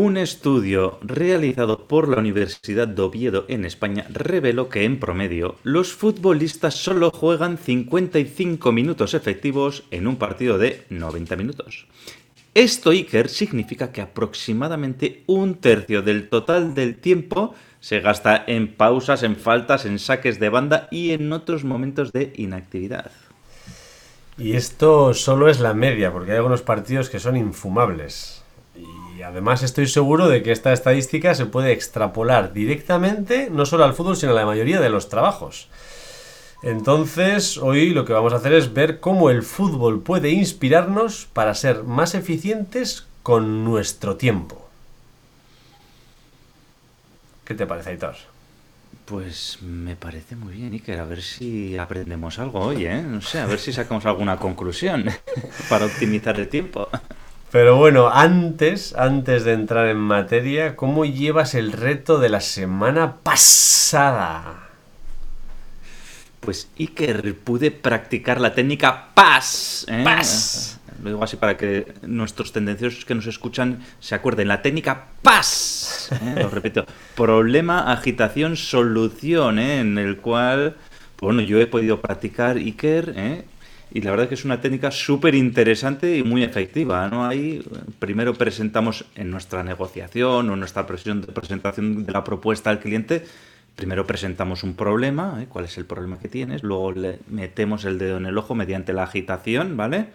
Un estudio realizado por la Universidad de Oviedo en España reveló que en promedio los futbolistas solo juegan 55 minutos efectivos en un partido de 90 minutos. Esto, Iker, significa que aproximadamente un tercio del total del tiempo se gasta en pausas, en faltas, en saques de banda y en otros momentos de inactividad. Y esto solo es la media, porque hay algunos partidos que son infumables. Y además estoy seguro de que esta estadística se puede extrapolar directamente no solo al fútbol, sino a la mayoría de los trabajos. Entonces, hoy lo que vamos a hacer es ver cómo el fútbol puede inspirarnos para ser más eficientes con nuestro tiempo. ¿Qué te parece, Aitor? Pues me parece muy bien, Iker. A ver si aprendemos algo hoy, ¿eh? No sé, a ver si sacamos alguna conclusión para optimizar el tiempo. Pero bueno, antes, antes de entrar en materia, ¿cómo llevas el reto de la semana pasada? Pues Iker, pude practicar la técnica PAS. ¿eh? PAS. Lo digo así para que nuestros tendenciosos que nos escuchan se acuerden. La técnica PAS. ¿eh? Lo repito. Problema, agitación, solución, ¿eh? en el cual, bueno, yo he podido practicar Iker, ¿eh? Y la verdad es que es una técnica súper interesante y muy efectiva. ¿no? Ahí primero presentamos en nuestra negociación o nuestra presión de presentación de la propuesta al cliente, primero presentamos un problema, ¿eh? cuál es el problema que tienes, luego le metemos el dedo en el ojo mediante la agitación, ¿vale?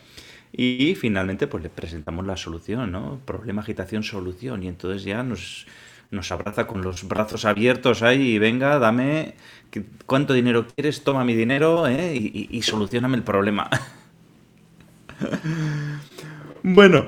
Y finalmente pues le presentamos la solución, ¿no? Problema, agitación, solución. Y entonces ya nos, nos abraza con los brazos abiertos ahí y venga, dame cuánto dinero quieres, toma mi dinero ¿eh? y, y, y solucioname el problema. bueno,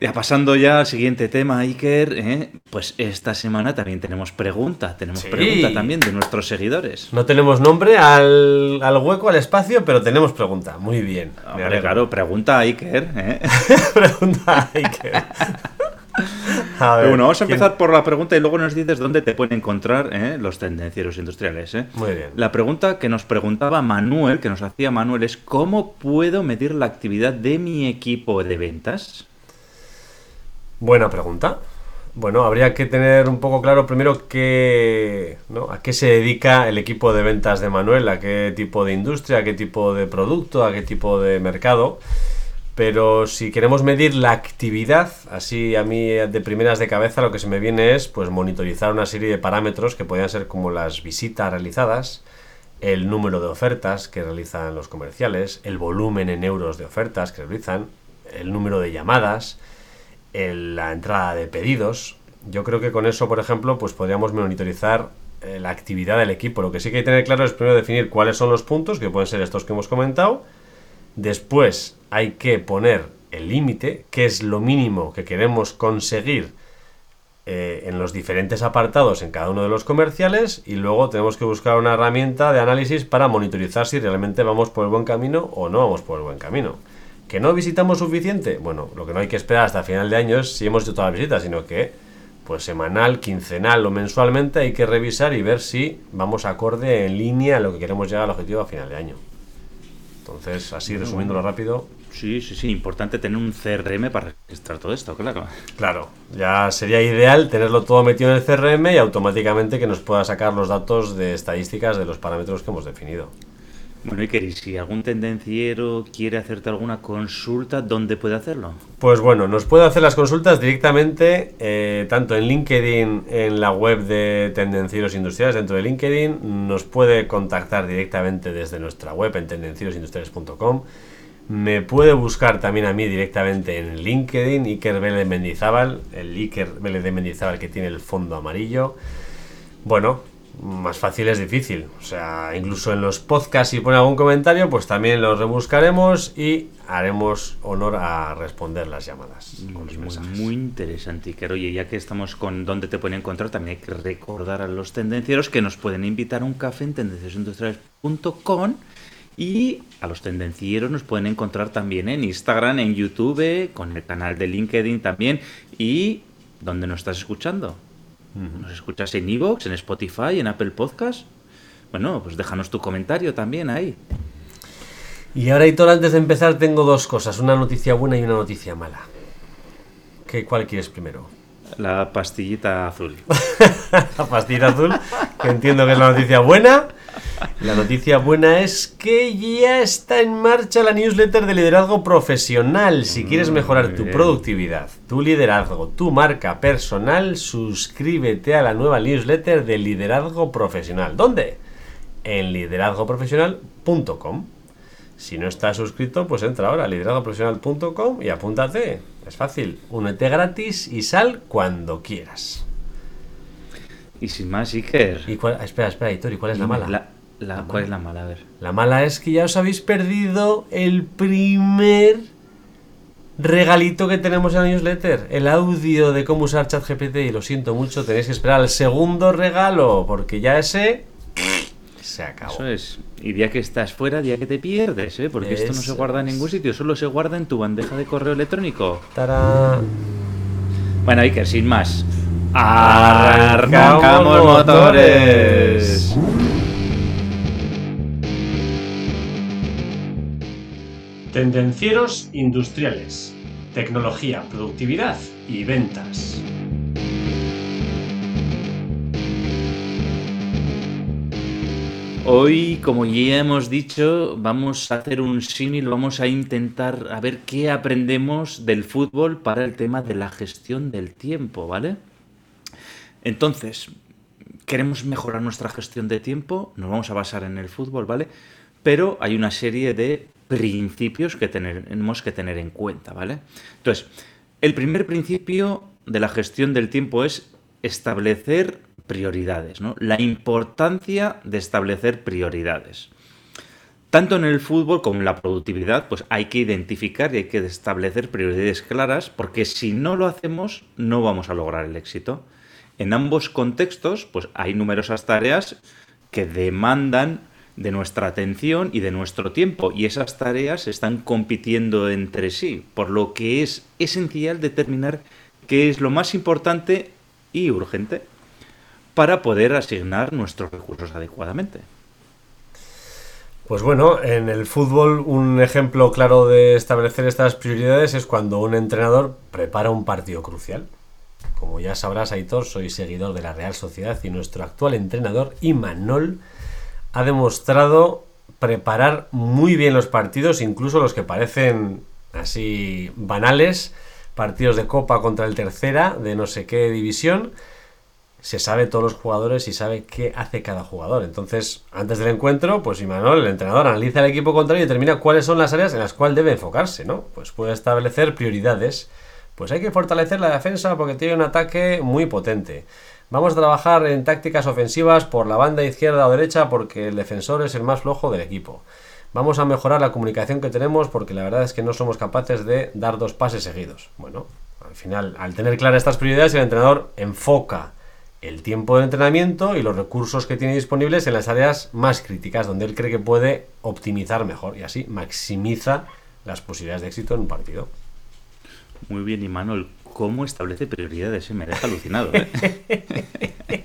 ya pasando ya al siguiente tema, Iker, ¿eh? pues esta semana también tenemos pregunta, tenemos Sí. pregunta también de nuestros seguidores. No tenemos nombre al, al hueco, al espacio, pero tenemos pregunta. Muy bien. Hombre, claro, pregunta a Iker. ¿eh? pregunta. A ver, Pero bueno, vamos a ¿quién- empezar por la pregunta y luego nos dices dónde te pueden encontrar ¿eh? los tendencieros industriales. ¿eh? Muy bien. La pregunta que nos preguntaba Manuel, que nos hacía Manuel, es ¿cómo puedo medir la actividad de mi equipo de ventas? Buena pregunta. Bueno, habría que tener un poco claro primero qué, ¿no? a qué se dedica el equipo de ventas de Manuel, a qué tipo de industria, a qué tipo de producto, a qué tipo de mercado. Pero si queremos medir la actividad, así a mí de primeras de cabeza lo que se me viene es pues monitorizar una serie de parámetros que podrían ser como las visitas realizadas, el número de ofertas que realizan los comerciales, el volumen en euros de ofertas que realizan, el número de llamadas, la entrada de pedidos. Yo creo que con eso, por ejemplo, pues podríamos monitorizar eh, la actividad del equipo. Lo que sí que hay que tener claro es primero definir cuáles son los puntos, que pueden ser estos que hemos comentado. Después hay que poner el límite, que es lo mínimo que queremos conseguir eh, en los diferentes apartados en cada uno de los comerciales y luego tenemos que buscar una herramienta de análisis para monitorizar si realmente vamos por el buen camino o no vamos por el buen camino. ¿Que no visitamos suficiente? Bueno, lo que no hay que esperar hasta final de año es si hemos hecho todas las visitas, sino que pues semanal, quincenal o mensualmente hay que revisar y ver si vamos acorde en línea a lo que queremos llegar al objetivo a final de año. Entonces, así resumiéndolo rápido, Sí, sí, sí, importante tener un CRM para registrar todo esto, claro. Claro, ya sería ideal tenerlo todo metido en el CRM y automáticamente que nos pueda sacar los datos de estadísticas de los parámetros que hemos definido. Bueno, Iker, si algún tendenciero quiere hacerte alguna consulta, ¿dónde puede hacerlo? Pues bueno, nos puede hacer las consultas directamente, eh, tanto en LinkedIn, en la web de Tendencieros Industriales, dentro de LinkedIn, nos puede contactar directamente desde nuestra web en tendencierosindustriales.com. Me puede buscar también a mí directamente en LinkedIn, Iker Vélez Mendizábal, el Iker Vélez de Mendizábal que tiene el fondo amarillo. Bueno, más fácil es difícil. O sea, incluso en los podcasts, si pone algún comentario, pues también los rebuscaremos y haremos honor a responder las llamadas con los Muy, muy interesante, Iker. Oye, ya que estamos con dónde te pueden encontrar, también hay que recordar a los tendencieros que nos pueden invitar a un café en tendenciosindustriales.com y a los tendencieros nos pueden encontrar también en Instagram, en YouTube, con el canal de LinkedIn también y ¿dónde nos estás escuchando? ¿Nos escuchas en Evox, en Spotify, en Apple Podcast? Bueno, pues déjanos tu comentario también ahí. Y ahora, Hitor, antes de empezar, tengo dos cosas: una noticia buena y una noticia mala. ¿Qué, ¿Cuál quieres primero? La pastillita azul. la pastillita azul, que entiendo que es la noticia buena. La noticia buena es que ya está en marcha la newsletter de liderazgo profesional. Si quieres mejorar tu productividad, tu liderazgo, tu marca personal, suscríbete a la nueva newsletter de liderazgo profesional. ¿Dónde? En liderazgoprofesional.com. Si no estás suscrito, pues entra ahora a liderazgoprofesional.com y apúntate. Es fácil. Únete gratis y sal cuando quieras. Y sin más, Iker. ¿Y cuál, espera, espera, Hitor, ¿y cuál es la mala? La, ¿Cuál es la mala? A ver. La mala es que ya os habéis perdido el primer regalito que tenemos en la newsletter. El audio de cómo usar ChatGPT. Y lo siento mucho, tenéis que esperar al segundo regalo, porque ya ese se acabó. Eso es. Y día que estás fuera, día que te pierdes, ¿eh? Porque esto no se guarda en ningún sitio, solo se guarda en tu bandeja de correo electrónico. ¡Tarán! Bueno, Iker, sin más. ¡Arrancamos motores! Tendencieros industriales. Tecnología, productividad y ventas. Hoy, como ya hemos dicho, vamos a hacer un símil, vamos a intentar a ver qué aprendemos del fútbol para el tema de la gestión del tiempo, ¿vale? Entonces, queremos mejorar nuestra gestión de tiempo, nos vamos a basar en el fútbol, ¿vale? Pero hay una serie de principios que tenemos que tener en cuenta, ¿vale? Entonces, el primer principio de la gestión del tiempo es establecer prioridades, ¿no? La importancia de establecer prioridades. Tanto en el fútbol como en la productividad, pues hay que identificar y hay que establecer prioridades claras, porque si no lo hacemos, no vamos a lograr el éxito. En ambos contextos, pues hay numerosas tareas que demandan de nuestra atención y de nuestro tiempo, y esas tareas están compitiendo entre sí, por lo que es esencial determinar qué es lo más importante y urgente para poder asignar nuestros recursos adecuadamente. Pues bueno, en el fútbol un ejemplo claro de establecer estas prioridades es cuando un entrenador prepara un partido crucial. Como ya sabrás, Aitor, soy seguidor de la Real Sociedad y nuestro actual entrenador, Imanol, ha demostrado preparar muy bien los partidos, incluso los que parecen así banales, partidos de copa contra el tercera de no sé qué división, se sabe todos los jugadores y sabe qué hace cada jugador. Entonces, antes del encuentro, pues Imanol, el entrenador, analiza el equipo contrario y determina cuáles son las áreas en las cuales debe enfocarse, ¿no? Pues puede establecer prioridades. Pues hay que fortalecer la defensa porque tiene un ataque muy potente. Vamos a trabajar en tácticas ofensivas por la banda izquierda o derecha porque el defensor es el más flojo del equipo. Vamos a mejorar la comunicación que tenemos porque la verdad es que no somos capaces de dar dos pases seguidos. Bueno, al final, al tener claras estas prioridades, el entrenador enfoca el tiempo de entrenamiento y los recursos que tiene disponibles en las áreas más críticas, donde él cree que puede optimizar mejor y así maximiza las posibilidades de éxito en un partido. Muy bien, y Manuel, ¿cómo establece prioridades? Me deja alucinado. ¿eh?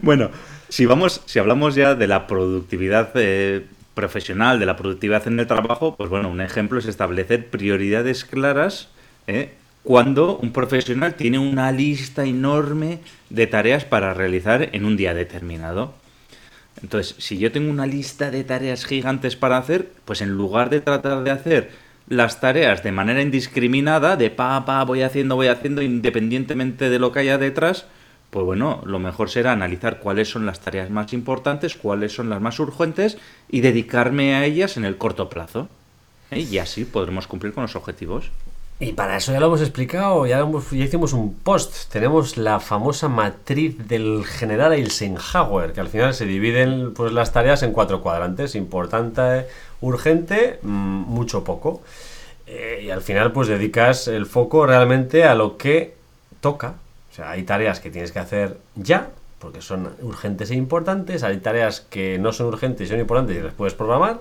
bueno, si vamos, si hablamos ya de la productividad eh, profesional, de la productividad en el trabajo, pues bueno, un ejemplo es establecer prioridades claras ¿eh? cuando un profesional tiene una lista enorme de tareas para realizar en un día determinado. Entonces, si yo tengo una lista de tareas gigantes para hacer, pues en lugar de tratar de hacer las tareas de manera indiscriminada, de pa, pa, voy haciendo, voy haciendo, independientemente de lo que haya detrás, pues bueno, lo mejor será analizar cuáles son las tareas más importantes, cuáles son las más urgentes y dedicarme a ellas en el corto plazo. ¿Eh? Y así podremos cumplir con los objetivos. Y para eso ya lo hemos explicado, ya, ya hicimos un post. Tenemos la famosa matriz del general Eisenhower, que al final se dividen pues, las tareas en cuatro cuadrantes: importante, urgente, mm, mucho poco. Eh, y al final, pues dedicas el foco realmente a lo que toca. O sea, hay tareas que tienes que hacer ya, porque son urgentes e importantes. Hay tareas que no son urgentes y son importantes y las puedes programar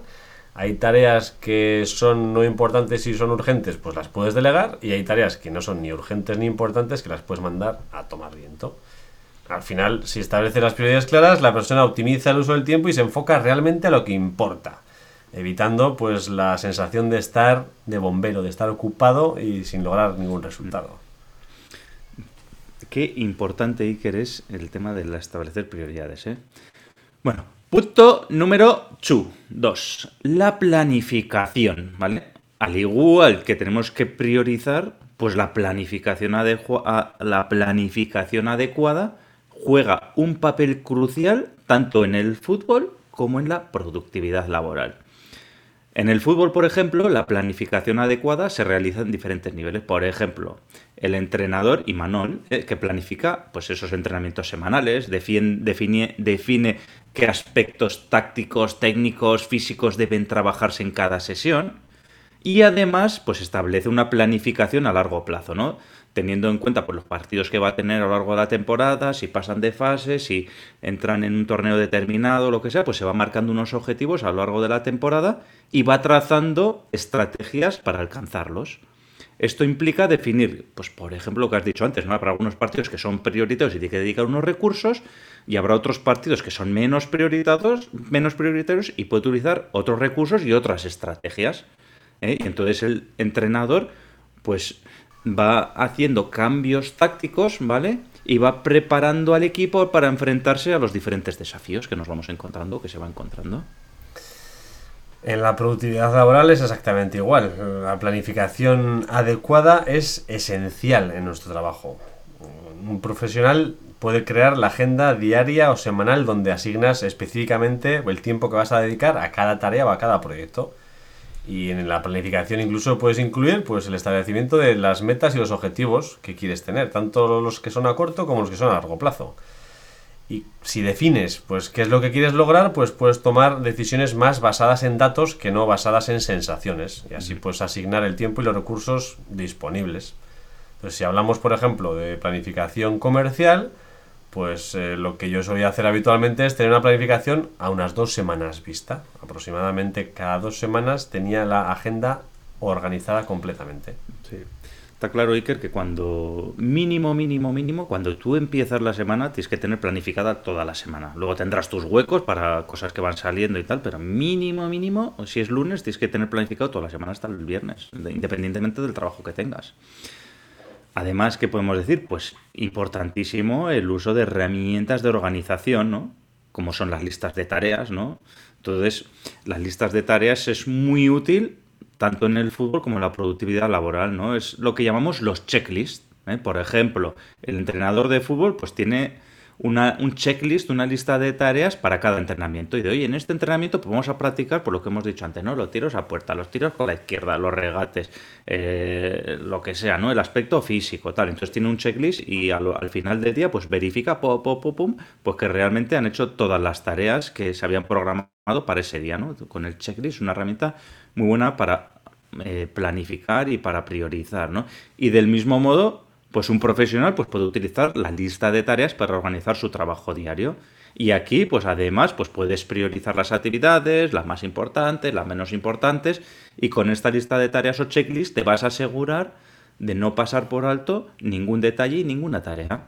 hay tareas que son no importantes y son urgentes, pues las puedes delegar. Y hay tareas que no son ni urgentes ni importantes que las puedes mandar a tomar viento. Al final, si establece las prioridades claras, la persona optimiza el uso del tiempo y se enfoca realmente a lo que importa. Evitando pues la sensación de estar de bombero, de estar ocupado y sin lograr ningún resultado. qué importante, Iker, es el tema de establecer prioridades. ¿eh? Bueno, punto número 2. La planificación, ¿vale? Al igual que tenemos que priorizar, pues la planificación, la planificación adecuada juega un papel crucial tanto en el fútbol como en la productividad laboral. En el fútbol, por ejemplo, la planificación adecuada se realiza en diferentes niveles. Por ejemplo, el entrenador Imanol, eh, que planifica pues, esos entrenamientos semanales, define, define qué aspectos tácticos, técnicos, físicos deben trabajarse en cada sesión y además pues, establece una planificación a largo plazo, ¿no? teniendo en cuenta pues, los partidos que va a tener a lo largo de la temporada, si pasan de fase, si entran en un torneo determinado, lo que sea, pues se va marcando unos objetivos a lo largo de la temporada y va trazando estrategias para alcanzarlos. Esto implica definir, pues por ejemplo, lo que has dicho antes, ¿no? Habrá algunos partidos que son prioritarios y tiene que dedicar unos recursos, y habrá otros partidos que son menos prioritarios, menos prioritarios y puede utilizar otros recursos y otras estrategias. ¿Eh? Y entonces el entrenador, pues va haciendo cambios tácticos, ¿vale? Y va preparando al equipo para enfrentarse a los diferentes desafíos que nos vamos encontrando, que se va encontrando. En la productividad laboral es exactamente igual. La planificación adecuada es esencial en nuestro trabajo. Un profesional puede crear la agenda diaria o semanal donde asignas específicamente el tiempo que vas a dedicar a cada tarea o a cada proyecto. Y en la planificación incluso puedes incluir pues, el establecimiento de las metas y los objetivos que quieres tener, tanto los que son a corto como los que son a largo plazo. Y si defines pues, qué es lo que quieres lograr, pues puedes tomar decisiones más basadas en datos que no basadas en sensaciones. Y así puedes asignar el tiempo y los recursos disponibles. Entonces, si hablamos, por ejemplo, de planificación comercial, pues eh, lo que yo solía hacer habitualmente es tener una planificación a unas dos semanas vista. Aproximadamente cada dos semanas tenía la agenda organizada completamente. Sí. Está claro, Iker, que cuando mínimo, mínimo, mínimo, cuando tú empiezas la semana, tienes que tener planificada toda la semana. Luego tendrás tus huecos para cosas que van saliendo y tal, pero mínimo, mínimo, si es lunes, tienes que tener planificado toda la semana hasta el viernes, independientemente del trabajo que tengas. Además, ¿qué podemos decir? Pues importantísimo el uso de herramientas de organización, ¿no? Como son las listas de tareas, ¿no? Entonces, las listas de tareas es muy útil tanto en el fútbol como en la productividad laboral, ¿no? Es lo que llamamos los checklists. ¿eh? Por ejemplo, el entrenador de fútbol pues tiene una, un checklist, una lista de tareas para cada entrenamiento. Y de hoy en este entrenamiento pues vamos a practicar por lo que hemos dicho antes, ¿no? Los tiros a puerta, los tiros por la izquierda, los regates, eh, lo que sea, ¿no? El aspecto físico, tal. Entonces tiene un checklist y al, final del día pues verifica, pum, pum, pum, pues que realmente han hecho todas las tareas que se habían programado para ese día, ¿no? Con el checklist, una herramienta muy buena para eh, planificar y para priorizar, ¿no? Y del mismo modo, pues un profesional pues puede utilizar la lista de tareas para organizar su trabajo diario. Y aquí, pues además, pues puedes priorizar las actividades, las más importantes, las menos importantes, y con esta lista de tareas o checklist te vas a asegurar de no pasar por alto ningún detalle y ninguna tarea.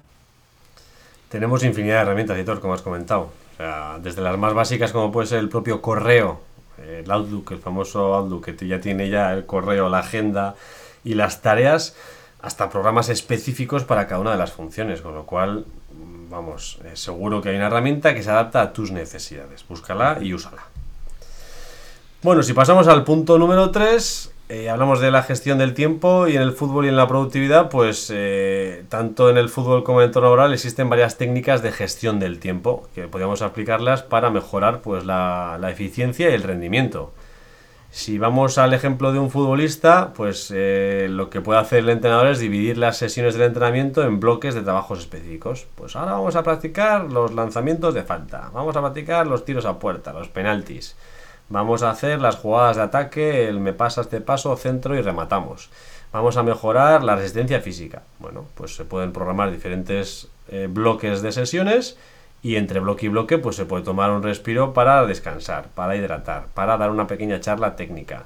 Tenemos infinidad de herramientas, editor, como has comentado. desde las más básicas como puede ser el propio correo, el Outlook, el famoso Outlook, que ya tiene ya el correo, la agenda y las tareas, hasta programas específicos para cada una de las funciones, con lo cual, vamos, eh, seguro que hay una herramienta que se adapta a tus necesidades. Búscala y úsala. Bueno, si pasamos al punto número 3, eh, hablamos de la gestión del tiempo y en el fútbol y en la productividad, pues eh, tanto en el fútbol como en el entorno laboral existen varias técnicas de gestión del tiempo que podríamos aplicarlas para mejorar pues, la, la eficiencia y el rendimiento. Si vamos al ejemplo de un futbolista, pues eh, lo que puede hacer el entrenador es dividir las sesiones del entrenamiento en bloques de trabajos específicos. Pues ahora vamos a practicar los lanzamientos de falta, vamos a practicar los tiros a puerta, los penaltis, vamos a hacer las jugadas de ataque, el me pasa este paso, centro y rematamos. Vamos a mejorar la resistencia física. Bueno, pues se pueden programar diferentes eh, bloques de sesiones y entre bloque y bloque pues se puede tomar un respiro para descansar, para hidratar, para dar una pequeña charla técnica.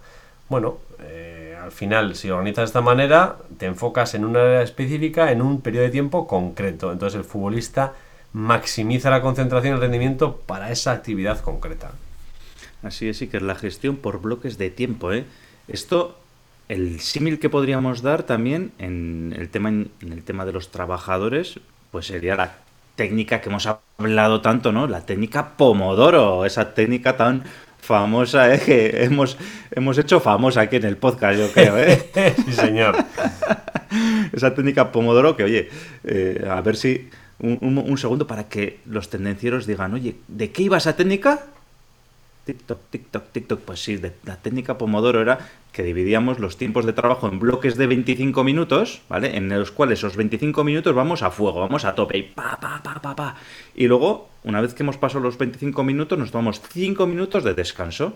Bueno, eh, al final si organizas de esta manera te enfocas en una área específica en un periodo de tiempo concreto. Entonces el futbolista maximiza la concentración y el rendimiento para esa actividad concreta. Así es, sí que es la gestión por bloques de tiempo. ¿eh? Esto, el símil que podríamos dar también en el tema, en el tema de los trabajadores, pues sería la técnica que hemos hablado tanto, ¿no? La técnica Pomodoro, esa técnica tan famosa, ¿eh? Que hemos, hemos hecho famosa aquí en el podcast, yo creo, ¿eh? sí, señor. esa técnica Pomodoro que, oye, eh, a ver si... Un, segundo para que los tendencieros digan, oye, ¿de qué iba esa técnica? TikTok, TikTok, TikTok. Pues sí, la técnica Pomodoro era que dividíamos los tiempos de trabajo en bloques de 25 minutos, ¿vale? En los cuales esos 25 minutos vamos a fuego, vamos a tope y pa, pa, pa, pa, pa. Y luego, una vez que hemos pasado los 25 minutos, nos tomamos 5 minutos de descanso.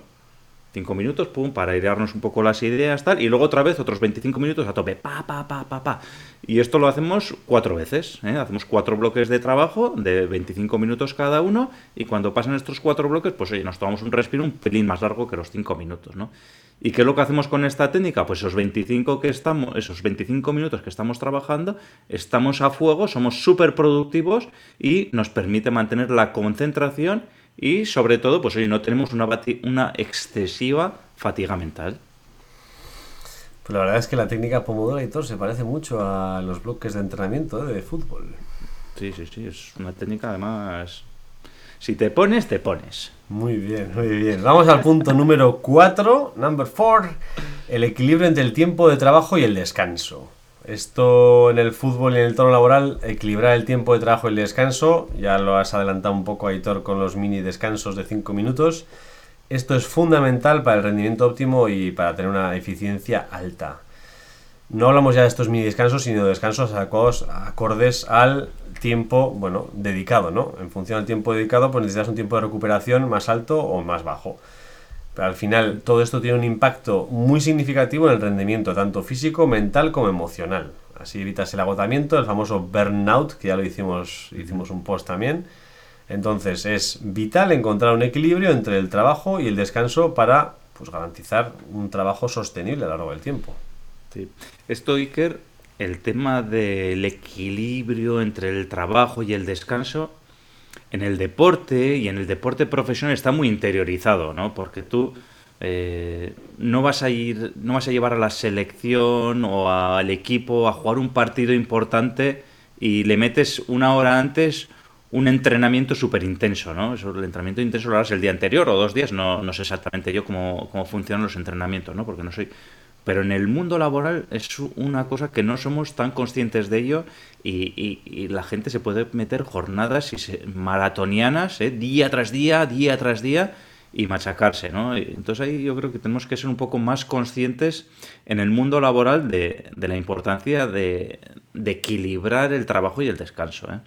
5 minutos, pum, para airearnos un poco las ideas, tal, y luego otra vez otros 25 minutos a tope, pa, pa, pa, pa, pa. Y esto lo hacemos cuatro veces, ¿eh? hacemos cuatro bloques de trabajo de 25 minutos cada uno, y cuando pasan estos cuatro bloques, pues oye, nos tomamos un respiro un pelín más largo que los 5 minutos, ¿no? ¿Y qué es lo que hacemos con esta técnica? Pues esos 25 que estamos, esos 25 minutos que estamos trabajando, estamos a fuego, somos súper productivos y nos permite mantener la concentración y sobre todo, pues hoy no tenemos una, una excesiva fatiga mental. Pues la verdad es que la técnica Pomodoro y todo se parece mucho a los bloques de entrenamiento ¿eh? de fútbol. Sí, sí, sí, es una técnica además... Si te pones, te pones. Muy bien, muy bien. Vamos al punto número 4, number 4, el equilibrio entre el tiempo de trabajo y el descanso. Esto en el fútbol y en el tono laboral, equilibrar el tiempo de trabajo y el descanso, ya lo has adelantado un poco, Aitor, con los mini descansos de 5 minutos. Esto es fundamental para el rendimiento óptimo y para tener una eficiencia alta. No hablamos ya de estos mini descansos, sino de descansos acordes al tiempo, bueno, dedicado, ¿no? En función del tiempo dedicado, pues necesitas un tiempo de recuperación más alto o más bajo. Pero al final todo esto tiene un impacto muy significativo en el rendimiento, tanto físico, mental como emocional. Así evitas el agotamiento, el famoso burnout, que ya lo hicimos, hicimos un post también. Entonces es vital encontrar un equilibrio entre el trabajo y el descanso para pues, garantizar un trabajo sostenible a lo largo del tiempo. Sí. Esto, Iker, el tema del equilibrio entre el trabajo y el descanso, en el deporte y en el deporte profesional está muy interiorizado, ¿no? Porque tú eh, no vas a ir, no vas a llevar a la selección o al equipo a jugar un partido importante y le metes una hora antes un entrenamiento súper intenso, ¿no? Eso, el entrenamiento intenso lo harás el día anterior o dos días, no, no sé exactamente yo cómo, cómo funcionan los entrenamientos, ¿no? Porque no soy pero en el mundo laboral es una cosa que no somos tan conscientes de ello y, la gente se puede meter jornadas y maratonianas, ¿eh? día tras día, día tras día, y machacarse, ¿no? Entonces ahí yo creo que tenemos que ser un poco más conscientes en el mundo laboral de, la importancia de, de, equilibrar el trabajo y el descanso, ¿eh?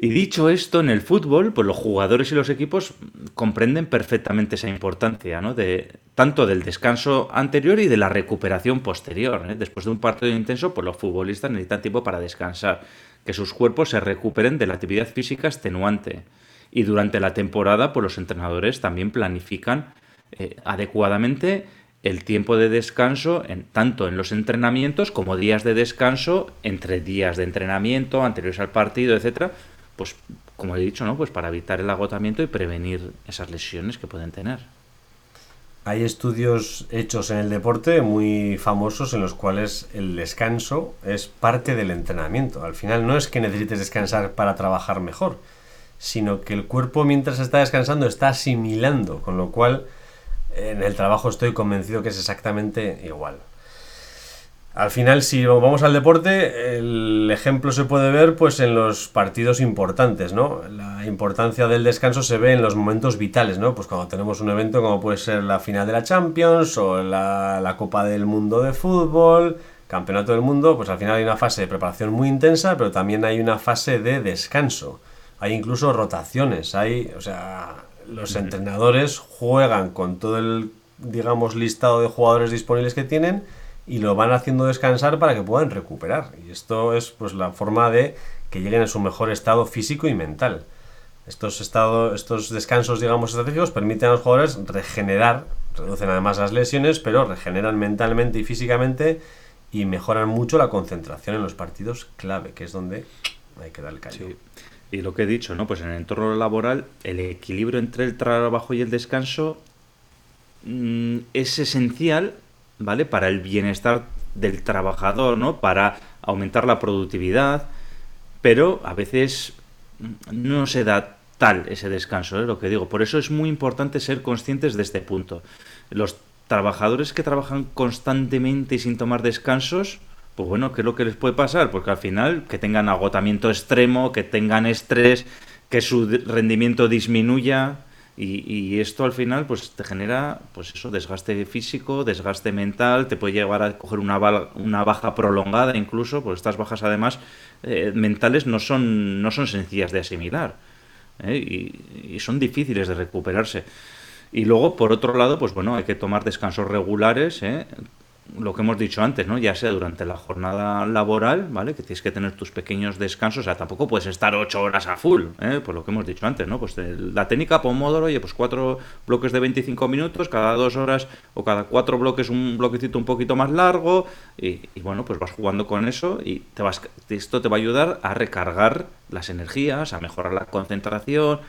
Y dicho esto, en el fútbol, pues los jugadores y los equipos comprenden perfectamente esa importancia, ¿no? De, tanto del descanso anterior y de la recuperación posterior. ¿eh? Después de un partido intenso, pues los futbolistas necesitan tiempo para descansar, que sus cuerpos se recuperen de la actividad física extenuante. Y durante la temporada, pues los entrenadores también planifican eh, adecuadamente el tiempo de descanso en, tanto en los entrenamientos como días de descanso entre días de entrenamiento anteriores al partido, etcétera, pues como he dicho, ¿no? Pues para evitar el agotamiento y prevenir esas lesiones que pueden tener. Hay estudios hechos en el deporte muy famosos en los cuales el descanso es parte del entrenamiento. Al final no es que necesites descansar para trabajar mejor, sino que el cuerpo mientras está descansando está asimilando, con lo cual en el trabajo estoy convencido que es exactamente igual. Al final, si vamos al deporte, el ejemplo se puede ver pues en los partidos importantes, ¿no? La importancia del descanso se ve en los momentos vitales, ¿no? Pues cuando tenemos un evento como puede ser la final de la Champions o la, la Copa del Mundo de Fútbol, Campeonato del Mundo, pues al final hay una fase de preparación muy intensa, pero también hay una fase de descanso. Hay incluso rotaciones, hay, o sea, los entrenadores juegan con todo el, digamos, listado de jugadores disponibles que tienen y lo van haciendo descansar para que puedan recuperar. Y esto es pues la forma de que lleguen a su mejor estado físico y mental. Estos, estados, estos descansos, digamos, estratégicos permiten a los jugadores regenerar, reducen además las lesiones, pero regeneran mentalmente y físicamente y mejoran mucho la concentración en los partidos clave, que es donde hay que dar el callo. Y lo que he dicho, ¿no? Pues en el entorno laboral, el equilibrio entre el trabajo y el descanso mm, es esencial ¿vale? Para el bienestar del trabajador, ¿no? Para aumentar la productividad, pero a veces no se da tal ese descanso, es ¿eh? lo que digo. Por eso es muy importante ser conscientes de este punto. Los trabajadores que trabajan constantemente y sin tomar descansos, pues bueno, ¿qué es lo que les puede pasar? Porque al final que tengan agotamiento extremo, que tengan estrés, que su rendimiento disminuya, y, esto al final pues te genera pues eso desgaste físico desgaste mental te puede llevar a coger una, una baja prolongada incluso pues estas bajas además eh, mentales no son no son sencillas de asimilar ¿eh? y, y, son difíciles de recuperarse y luego por otro lado pues bueno hay que tomar descansos regulares ¿eh? Lo que hemos dicho antes, ¿no? Ya sea durante la jornada laboral, ¿vale? Que tienes que tener tus pequeños descansos, o sea, tampoco puedes estar ocho horas a full, ¿eh? Por lo que hemos dicho antes, ¿no? Pues la técnica Pomodoro, oye, pues cuatro bloques de 25 minutos, cada dos horas o cada cuatro bloques un bloquecito un poquito más largo y, bueno, pues vas jugando con eso y te vas, esto te va a ayudar a recargar las energías, a mejorar la concentración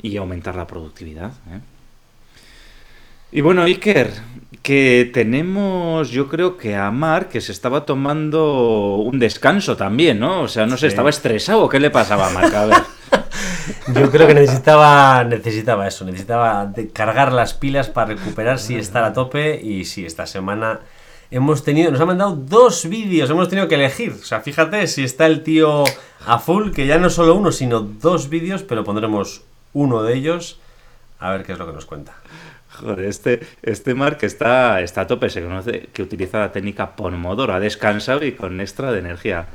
y aumentar la productividad, ¿eh? Y bueno, Iker, que tenemos, yo creo que a Mark, que se estaba tomando un descanso también, ¿no? O sea, no sé, ¿estaba estresado o qué le pasaba a Mark? A ver. Yo creo que necesitaba, necesitaba eso, necesitaba cargar las pilas para recuperarse y estar a tope. Y sí, esta semana hemos tenido, nos han mandado dos vídeos, hemos tenido que elegir. O sea, fíjate si está el tío a full, que ya no solo uno, sino dos vídeos, pero pondremos uno de ellos a ver qué es lo que nos cuenta. Joder, este, este Mark está, está a tope, se conoce que utiliza la técnica Pomodoro, ha descansado y con extra de energía.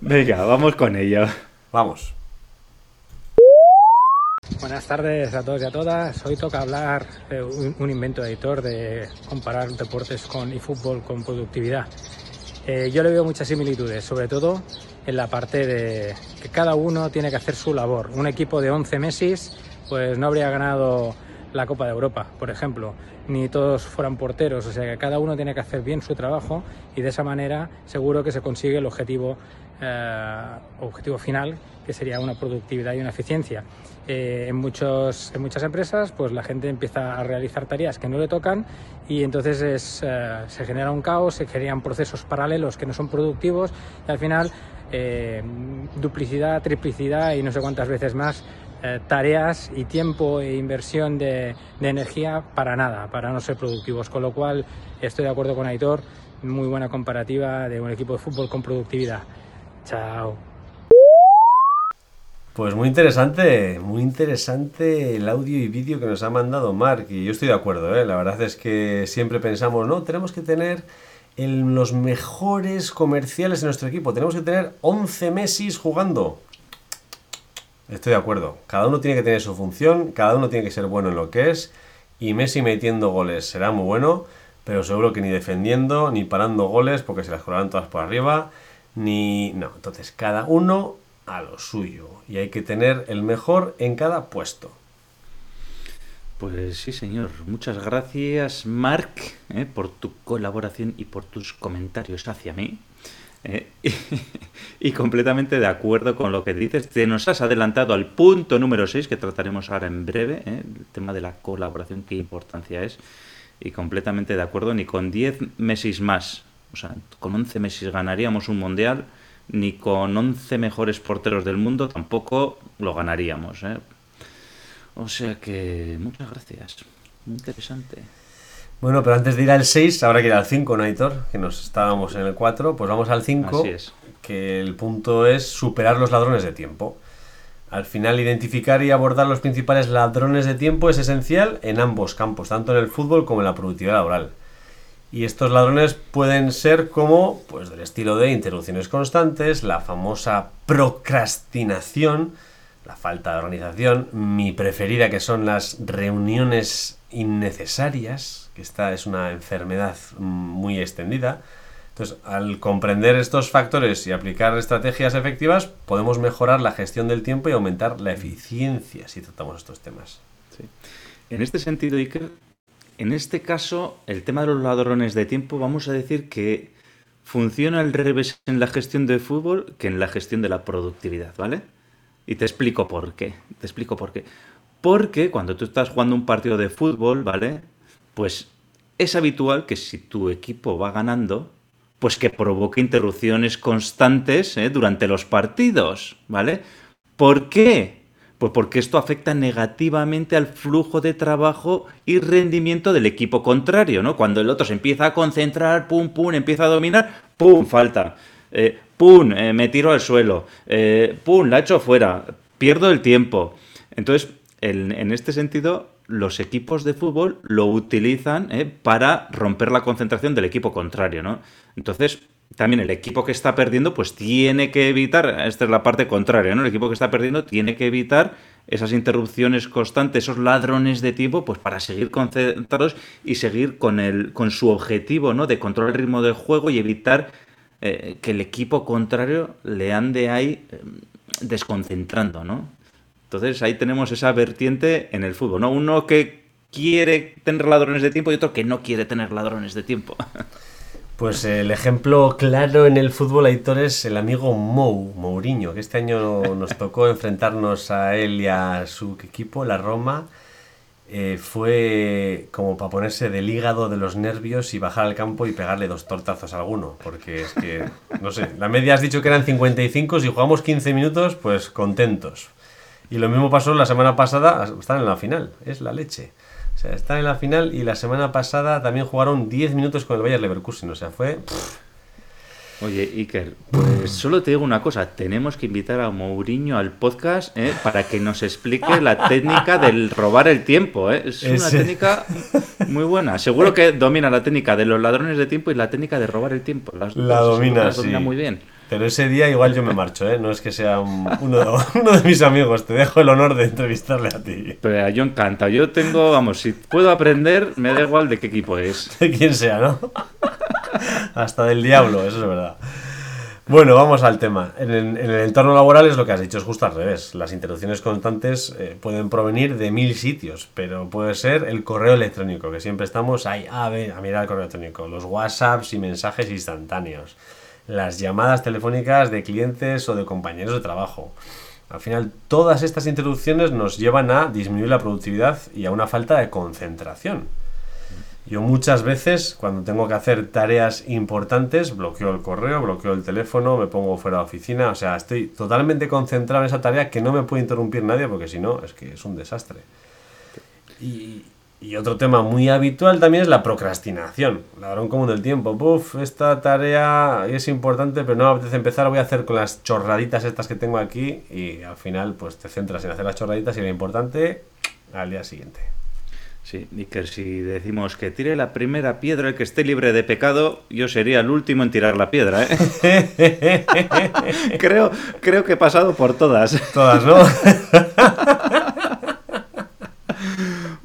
Venga, vamos con ello. Vamos. Buenas tardes a todos y a todas. Hoy toca hablar de un, invento editor de comparar deportes con y fútbol con productividad. Eh, yo le veo muchas similitudes, sobre todo en la parte de que cada uno tiene que hacer su labor. Un equipo de 11 meses pues no habría ganado la Copa de Europa, por ejemplo, ni todos fueran porteros, o sea que cada uno tiene que hacer bien su trabajo y de esa manera seguro que se consigue el objetivo, eh, objetivo final, que sería una productividad y una eficiencia. Eh, en, muchos, en muchas empresas pues la gente empieza a realizar tareas que no le tocan y entonces es, eh, se genera un caos, se crean procesos paralelos que no son productivos y al final duplicidad, triplicidad y no sé cuántas veces más eh, tareas y tiempo e inversión de, energía para nada, para no ser productivos. Con lo cual estoy de acuerdo con Aitor, muy buena comparativa de un equipo de fútbol con productividad. Chao. Pues muy interesante, muy interesante el audio y vídeo que nos ha mandado Mark y yo estoy de acuerdo, ¿eh? la verdad es que siempre pensamos, no, tenemos que tener los mejores comerciales en nuestro equipo, tenemos que tener 11 Messi jugando. Estoy de acuerdo. Cada uno tiene que tener su función, cada uno tiene que ser bueno en lo que es. Y Messi metiendo goles será muy bueno, pero seguro que ni defendiendo, ni parando goles, porque se las colarán todas por arriba, ni... No, entonces cada uno a lo suyo. Y hay que tener el mejor en cada puesto. Pues sí, señor. Muchas gracias, Mark, eh, por tu colaboración y por tus comentarios hacia mí. Eh, y, completamente de acuerdo con lo que dices. Te nos has adelantado al punto número 6 que trataremos ahora en breve, eh, el tema de la colaboración, qué importancia es. Y completamente de acuerdo, ni con 10 meses más, o sea, con 11 meses ganaríamos un mundial, ni con 11 mejores porteros del mundo tampoco lo ganaríamos. Eh. O sea que muchas gracias. Muy interesante. Bueno, pero antes de ir al 6, habrá que ir al 5, ¿no, Aitor? Que nos estábamos en el 4, pues vamos al 5. Así es. Que el punto es superar los ladrones de tiempo. Al final, identificar y abordar los principales ladrones de tiempo es esencial en ambos campos, tanto en el fútbol como en la productividad laboral. Y estos ladrones pueden ser como, pues del estilo de interrupciones constantes, la famosa procrastinación, la falta de organización, mi preferida que son las reuniones innecesarias, que esta es una enfermedad muy extendida. Entonces, al comprender estos factores y aplicar estrategias efectivas, podemos mejorar la gestión del tiempo y aumentar la eficiencia si tratamos estos temas. En este sentido, Iker, en este caso, el tema de los ladrones de tiempo, vamos a decir que funciona al revés en la gestión de fútbol que en la gestión de la productividad, ¿vale? Y te explico por qué. Te explico por qué. Porque cuando tú estás jugando un partido de fútbol, ¿vale? Pues es habitual que si tu equipo va ganando, pues que provoque interrupciones constantes ¿eh? durante los partidos, ¿vale? ¿Por qué? Pues porque esto afecta negativamente al flujo de trabajo y rendimiento del equipo contrario, ¿no? Cuando el otro se empieza a concentrar, pum, pum, empieza a dominar, pum, falta. Eh, pum, eh, me tiro al suelo. pum, la echo fuera. Pierdo el tiempo. Entonces, en este sentido, los equipos de fútbol lo utilizan ¿eh? para romper la concentración del equipo contrario, ¿no? Entonces, también el equipo que está perdiendo, pues tiene que evitar, esta es la parte contraria, ¿no? El equipo que está perdiendo tiene que evitar esas interrupciones constantes, esos ladrones de tiempo, pues para seguir concentrados y seguir con, el, con su objetivo, ¿no? De controlar el ritmo del juego y evitar eh, que el equipo contrario le ande ahí eh, desconcentrando, ¿no? Entonces ahí tenemos esa vertiente en el fútbol, ¿no? Uno que quiere tener ladrones de tiempo y otro que no quiere tener ladrones de tiempo. Pues el ejemplo claro en el fútbol, Aitor, es el amigo Mou, Mourinho, que este año nos tocó enfrentarnos a él y a su equipo, la Roma. Eh, fue como para ponerse del hígado de los nervios y bajar al campo y pegarle dos tortazos a alguno. Porque es que, no sé, la media has dicho que eran 55, si jugamos 15 minutos, pues contentos. Y lo mismo pasó la semana pasada, están en la final, es la leche. O sea, están en la final y la semana pasada también jugaron 10 minutos con el Bayer Leverkusen. O sea, fue... Oye, Iker, pues solo te digo una cosa, tenemos que invitar a Mourinho al podcast ¿eh? para que nos explique la técnica del robar el tiempo. ¿eh? Es una técnica muy buena. Seguro que domina la técnica de los ladrones de tiempo y la técnica de robar el tiempo. la domina, la domina muy bien. Pero ese día igual yo me marcho, ¿eh? No es que sea uno, de, mis amigos. Te dejo el honor de entrevistarle a ti. Pero yo encanta. Yo tengo, vamos, si puedo aprender, me da igual de qué equipo es. De quién sea, ¿no? Hasta del diablo, eso es verdad. Bueno, vamos al tema. En el, entorno laboral es lo que has dicho, es justo al revés. Las interrupciones constantes eh, pueden provenir de mil sitios, pero puede ser el correo electrónico, que siempre estamos ahí a, ver, a mirar el correo electrónico, los WhatsApps y mensajes instantáneos las llamadas telefónicas de clientes o de compañeros de trabajo. Al final, todas estas interrupciones nos llevan a disminuir la productividad y a una falta de concentración. Yo muchas veces, cuando tengo que hacer tareas importantes, bloqueo el correo, bloqueo el teléfono, me pongo fuera de oficina. O sea, estoy totalmente concentrado en esa tarea que no me puede interrumpir nadie porque si no, es que es un desastre. Y, y otro tema muy habitual también es la procrastinación, ladrón común del tiempo. Puf, esta tarea es importante, pero no me apetece empezar, voy a hacer con las chorraditas estas que tengo aquí y al final pues te centras en hacer las chorraditas y lo importante al día siguiente. Sí, y que si decimos que tire la primera piedra el que esté libre de pecado, yo sería el último en tirar la piedra, ¿eh? creo, creo que he pasado por todas. Todas, ¿no?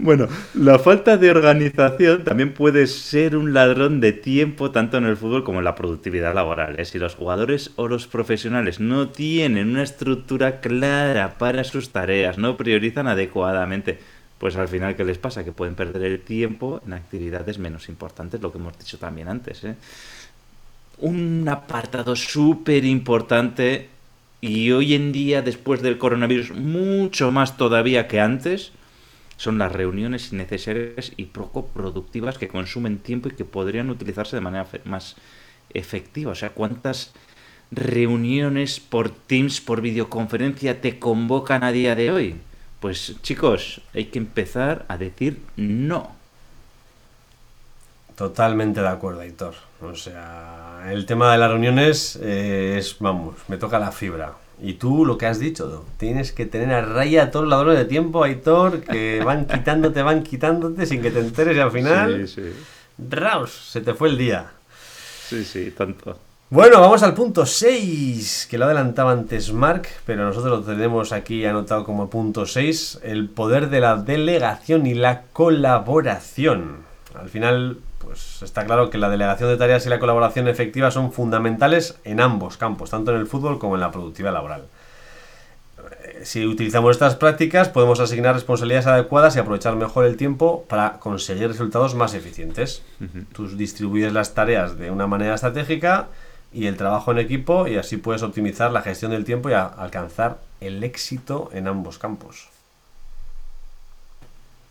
Bueno, la falta de organización también puede ser un ladrón de tiempo tanto en el fútbol como en la productividad laboral. ¿eh? Si los jugadores o los profesionales no tienen una estructura clara para sus tareas, no priorizan adecuadamente, pues al final, ¿qué les pasa? Que pueden perder el tiempo en actividades menos importantes, lo que hemos dicho también antes. ¿eh? Un apartado súper importante y hoy en día, después del coronavirus, mucho más todavía que antes, son las reuniones innecesarias y poco productivas que consumen tiempo y que podrían utilizarse de manera más efectiva. O sea, ¿cuántas reuniones por Teams, por videoconferencia te convocan a día de hoy? Pues chicos, hay que empezar a decir no. Totalmente de acuerdo, Héctor. O sea, el tema de las reuniones eh, es, vamos, me toca la fibra. Y tú lo que has dicho, tienes que tener a raya a todos los ladrones de tiempo, Aitor, que van quitándote, van quitándote sin que te enteres y al final. Sí, sí. Raus, se te fue el día. Sí, sí, tanto. Bueno, vamos al punto 6, que lo adelantaba antes Mark, pero nosotros lo tenemos aquí anotado como punto 6, el poder de la delegación y la colaboración. Al final, pues está claro que la delegación de tareas y la colaboración efectiva son fundamentales en ambos campos, tanto en el fútbol como en la productividad laboral. Eh, si utilizamos estas prácticas, podemos asignar responsabilidades adecuadas y aprovechar mejor el tiempo para conseguir resultados más eficientes. Tú distribuyes las tareas de una manera estratégica y el trabajo en equipo y así puedes optimizar la gestión del tiempo y alcanzar el éxito en ambos campos.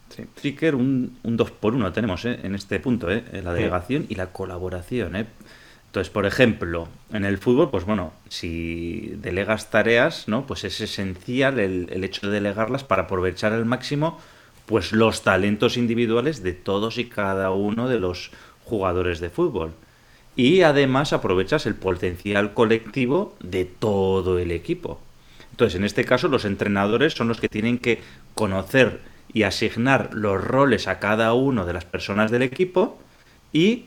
Sí, un, un 2 por 1 tenemos ¿eh? en este punto, ¿eh? la delegación y la colaboración. ¿eh? Entonces, por ejemplo, en el fútbol, pues bueno, si delegas tareas, ¿no? Pues es esencial el, el hecho de delegarlas para aprovechar al máximo pues los talentos individuales de todos y cada uno de los jugadores de fútbol. Y además aprovechas el potencial colectivo de todo el equipo. Entonces, en este caso, los entrenadores son los que tienen que conocer y asignar los roles a cada uno de las personas del equipo y,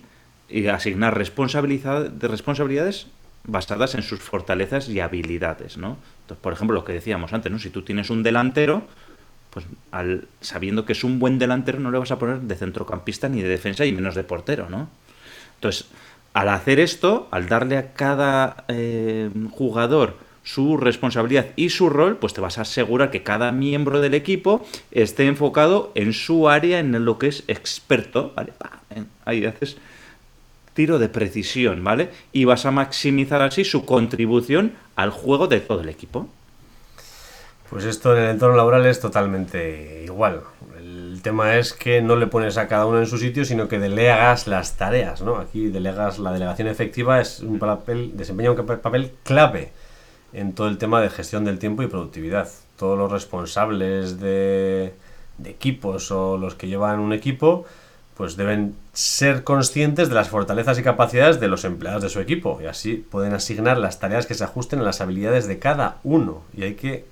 asignar responsabilidades basadas en sus fortalezas y habilidades, ¿no? Entonces, por ejemplo, lo que decíamos antes, ¿no? Si tú tienes un delantero, pues al, sabiendo que es un buen delantero no le vas a poner de centrocampista ni de defensa y menos de portero, ¿no? Entonces, al hacer esto, al darle a cada eh, jugador su responsabilidad y su rol, pues te vas a asegurar que cada miembro del equipo esté enfocado en su área, en lo que es experto, ¿vale? Ahí haces tiro de precisión, ¿vale? Y vas a maximizar así su contribución al juego de todo el equipo. Pues esto en el entorno laboral es totalmente igual. El tema es que no le pones a cada uno en su sitio, sino que delegas las tareas, ¿no? Aquí delegas la delegación efectiva, es un papel, desempeña un papel clave en todo el tema de gestión del tiempo y productividad. Todos los responsables de, equipos o los que llevan un equipo, pues deben ser conscientes de las fortalezas y capacidades de los empleados de su equipo y así pueden asignar las tareas que se ajusten a las habilidades de cada uno. Y hay que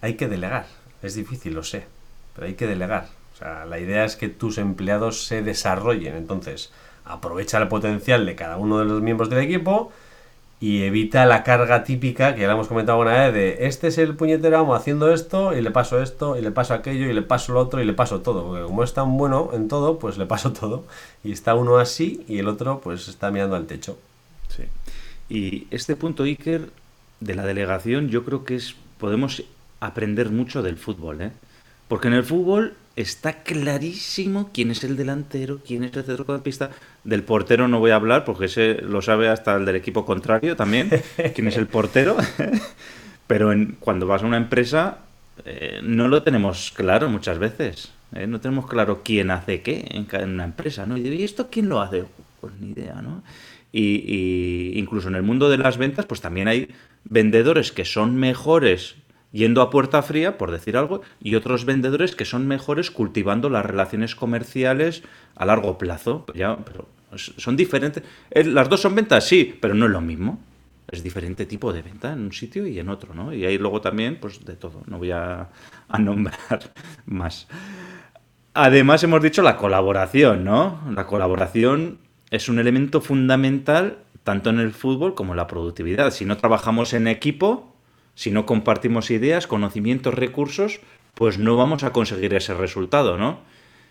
hay que delegar. Es difícil, lo sé, pero hay que delegar. O sea, la idea es que tus empleados se desarrollen. Entonces, aprovecha el potencial de cada uno de los miembros del equipo y evita la carga típica que ya hemos comentado una vez de este es el puñetero amo haciendo esto y le paso esto y le paso aquello y le paso lo otro y le paso todo. Porque como es tan bueno en todo, pues le paso todo. Y está uno así y el otro pues está mirando al techo. Sí. Y este punto, Iker, de la delegación, yo creo que es podemos aprender mucho del fútbol, ¿eh? Porque en el fútbol está clarísimo quién es el delantero, quién es el centrocampista. Del portero no voy a hablar porque ese lo sabe hasta el del equipo contrario también, quién es el portero. Pero en, cuando vas a una empresa eh, no lo tenemos claro muchas veces. ¿eh? No tenemos claro quién hace qué en, en, una empresa, ¿no? Y esto quién lo hace? Pues ni idea, ¿no? Y, y incluso en el mundo de las ventas, pues también hay vendedores que son mejores yendo a puerta fría, por decir algo, y otros vendedores que son mejores cultivando las relaciones comerciales a largo plazo. Ya, pero son diferentes. Las dos son ventas, sí, pero no es lo mismo. Es diferente tipo de venta en un sitio y en otro, ¿no? Y hay luego también, pues de todo. No voy a, a nombrar más. Además, hemos dicho la colaboración, ¿no? La colaboración es un elemento fundamental tanto en el fútbol como en la productividad. Si no trabajamos en equipo, si no compartimos ideas, conocimientos, recursos, pues no vamos a conseguir ese resultado, ¿no?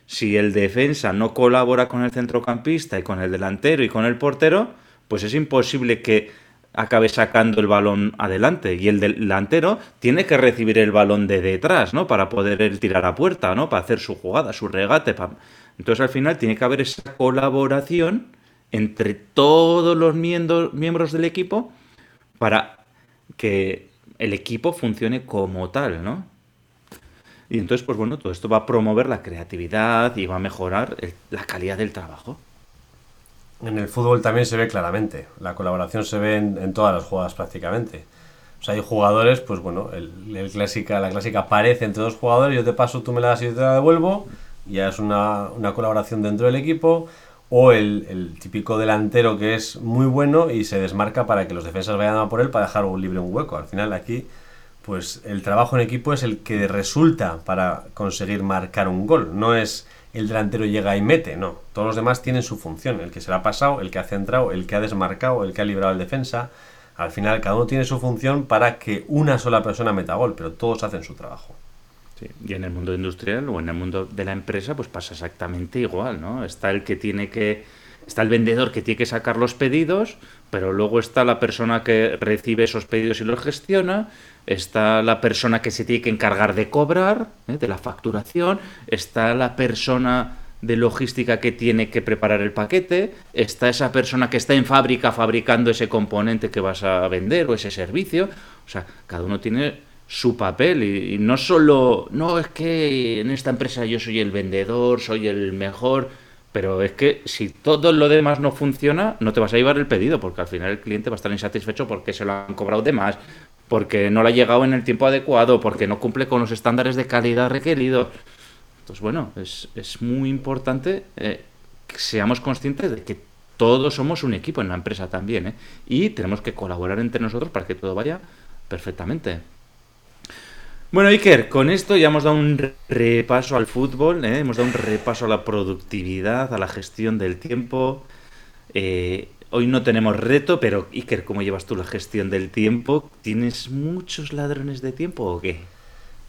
Si el defensa no colabora con el centrocampista y con el delantero y con el portero, pues es imposible que acabe sacando el balón adelante y el delantero tiene que recibir el balón de detrás, ¿no? Para poder tirar a puerta, ¿no? Para hacer su jugada, su regate. Entonces al final tiene que haber esa colaboración entre todos los miembros del equipo para que el equipo funcione como tal, ¿no? Y entonces, pues bueno, todo esto va a promover la creatividad y va a mejorar la calidad del trabajo. En el fútbol también se ve claramente, la colaboración se ve en, todas las jugadas prácticamente. O sea, hay jugadores, pues bueno, el, la clásica pared entre dos jugadores, yo te paso, tú me la das y yo te la devuelvo, ya es una colaboración dentro del equipo o el, típico delantero que es muy bueno y se desmarca para que los defensas vayan a por él para dejar un libre un hueco. Al final aquí, pues el trabajo en equipo es el que resulta para conseguir marcar un gol. No es el delantero llega y mete, no. Todos los demás tienen su función. El que se la ha pasado, el que ha centrado, el que ha desmarcado, el que ha librado al defensa. Al final cada uno tiene su función para que una sola persona meta gol, pero todos hacen su trabajo. Y en el mundo industrial o en el mundo de la empresa, pues pasa exactamente igual, ¿no? Está el que tiene que. Está el vendedor que tiene que sacar los pedidos, pero luego está la persona que recibe esos pedidos y los gestiona, está la persona que se tiene que encargar de cobrar, ¿eh? de la facturación, está la persona de logística que tiene que preparar el paquete, está esa persona que está en fábrica fabricando ese componente que vas a vender o ese servicio. O sea, cada uno tiene su papel y, no solo, no es que en esta empresa yo soy el vendedor, soy el mejor, Pero es que si todo lo demás no funciona, no te vas a llevar el pedido, porque al final el cliente va a estar insatisfecho porque se lo han cobrado de más, porque no le ha llegado en el tiempo adecuado, porque no cumple con los estándares de calidad requeridos. Entonces, bueno, es, es muy importante eh, que seamos conscientes de que todos somos un equipo en la empresa también, ¿eh? Y tenemos que colaborar entre nosotros para que todo vaya perfectamente. Bueno, Iker, con esto ya hemos dado un repaso al fútbol, ¿eh? hemos dado un repaso a la productividad, a la gestión del tiempo. Eh, hoy no tenemos reto, pero Iker, ¿cómo llevas tú la gestión del tiempo? ¿Tienes muchos ladrones de tiempo o qué?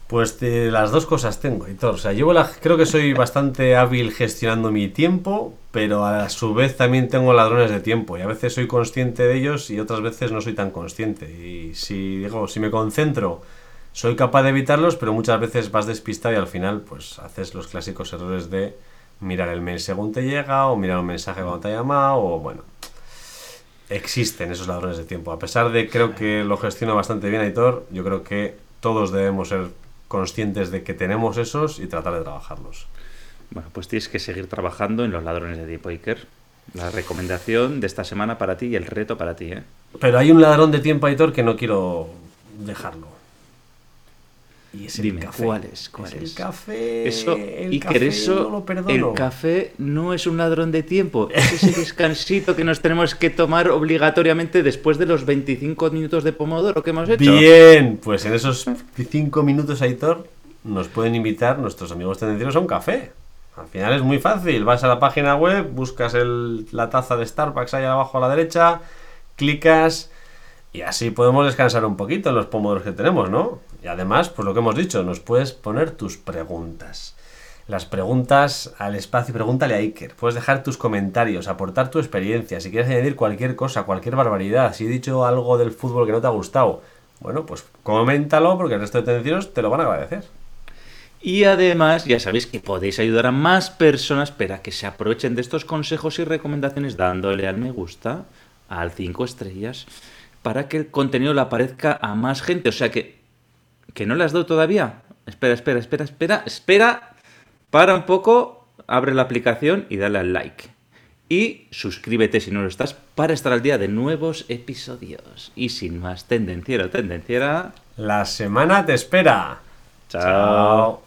Pues las dos cosas tengo, Hitor. O sea, llevo la, creo que soy bastante hábil gestionando mi tiempo, pero a su vez también tengo ladrones de tiempo. Y a veces soy consciente de ellos y otras veces no soy tan consciente. Y si digo, si me concentro, soy capaz de evitarlos, pero muchas veces vas despistado y al final, pues haces los clásicos errores de mirar el mail según te llega, o mirar un mensaje cuando te ha llamado, o bueno. Existen esos ladrones de tiempo. A pesar de creo que lo gestiona bastante bien Aitor, yo creo que todos debemos ser conscientes de que tenemos esos y tratar de trabajarlos. Bueno, pues tienes que seguir trabajando en los ladrones de tiempo, Iker. La recomendación de esta semana para ti y el reto para ti, ¿eh? Pero hay un ladrón de tiempo, Aitor, que no quiero dejarlo. Y es Dime, café. ¿cuál es? ¿Cuál es, El café. Eso, el Iker, eso, el café no es un ladrón de tiempo. Es ese descansito que nos tenemos que tomar obligatoriamente después de los 25 minutos de pomodoro que hemos hecho. Bien, pues en esos 5 minutos, Aitor, nos pueden invitar nuestros amigos tendencieros a un café. Al final es muy fácil. Vas a la página web, buscas el, la taza de Starbucks ahí abajo a la derecha, clicas y así podemos descansar un poquito los pomodoros que tenemos, ¿no? Y además, pues lo que hemos dicho, nos puedes poner tus preguntas. Las preguntas al espacio, pregúntale a Iker. Puedes dejar tus comentarios, aportar tu experiencia. Si quieres añadir cualquier cosa, cualquier barbaridad, si he dicho algo del fútbol que no te ha gustado, bueno, pues coméntalo porque el resto de tendencieros te lo van a agradecer. Y además, ya sabéis que podéis ayudar a más personas para que se aprovechen de estos consejos y recomendaciones dándole al me gusta, al 5 estrellas para que el contenido le aparezca a más gente. O sea que, que no le has dado todavía. Espera, espera, espera, espera, espera. Para un poco, abre la aplicación y dale al like. Y suscríbete si no lo estás para estar al día de nuevos episodios. Y sin más tendenciero, tendenciera. La semana te espera. Chao.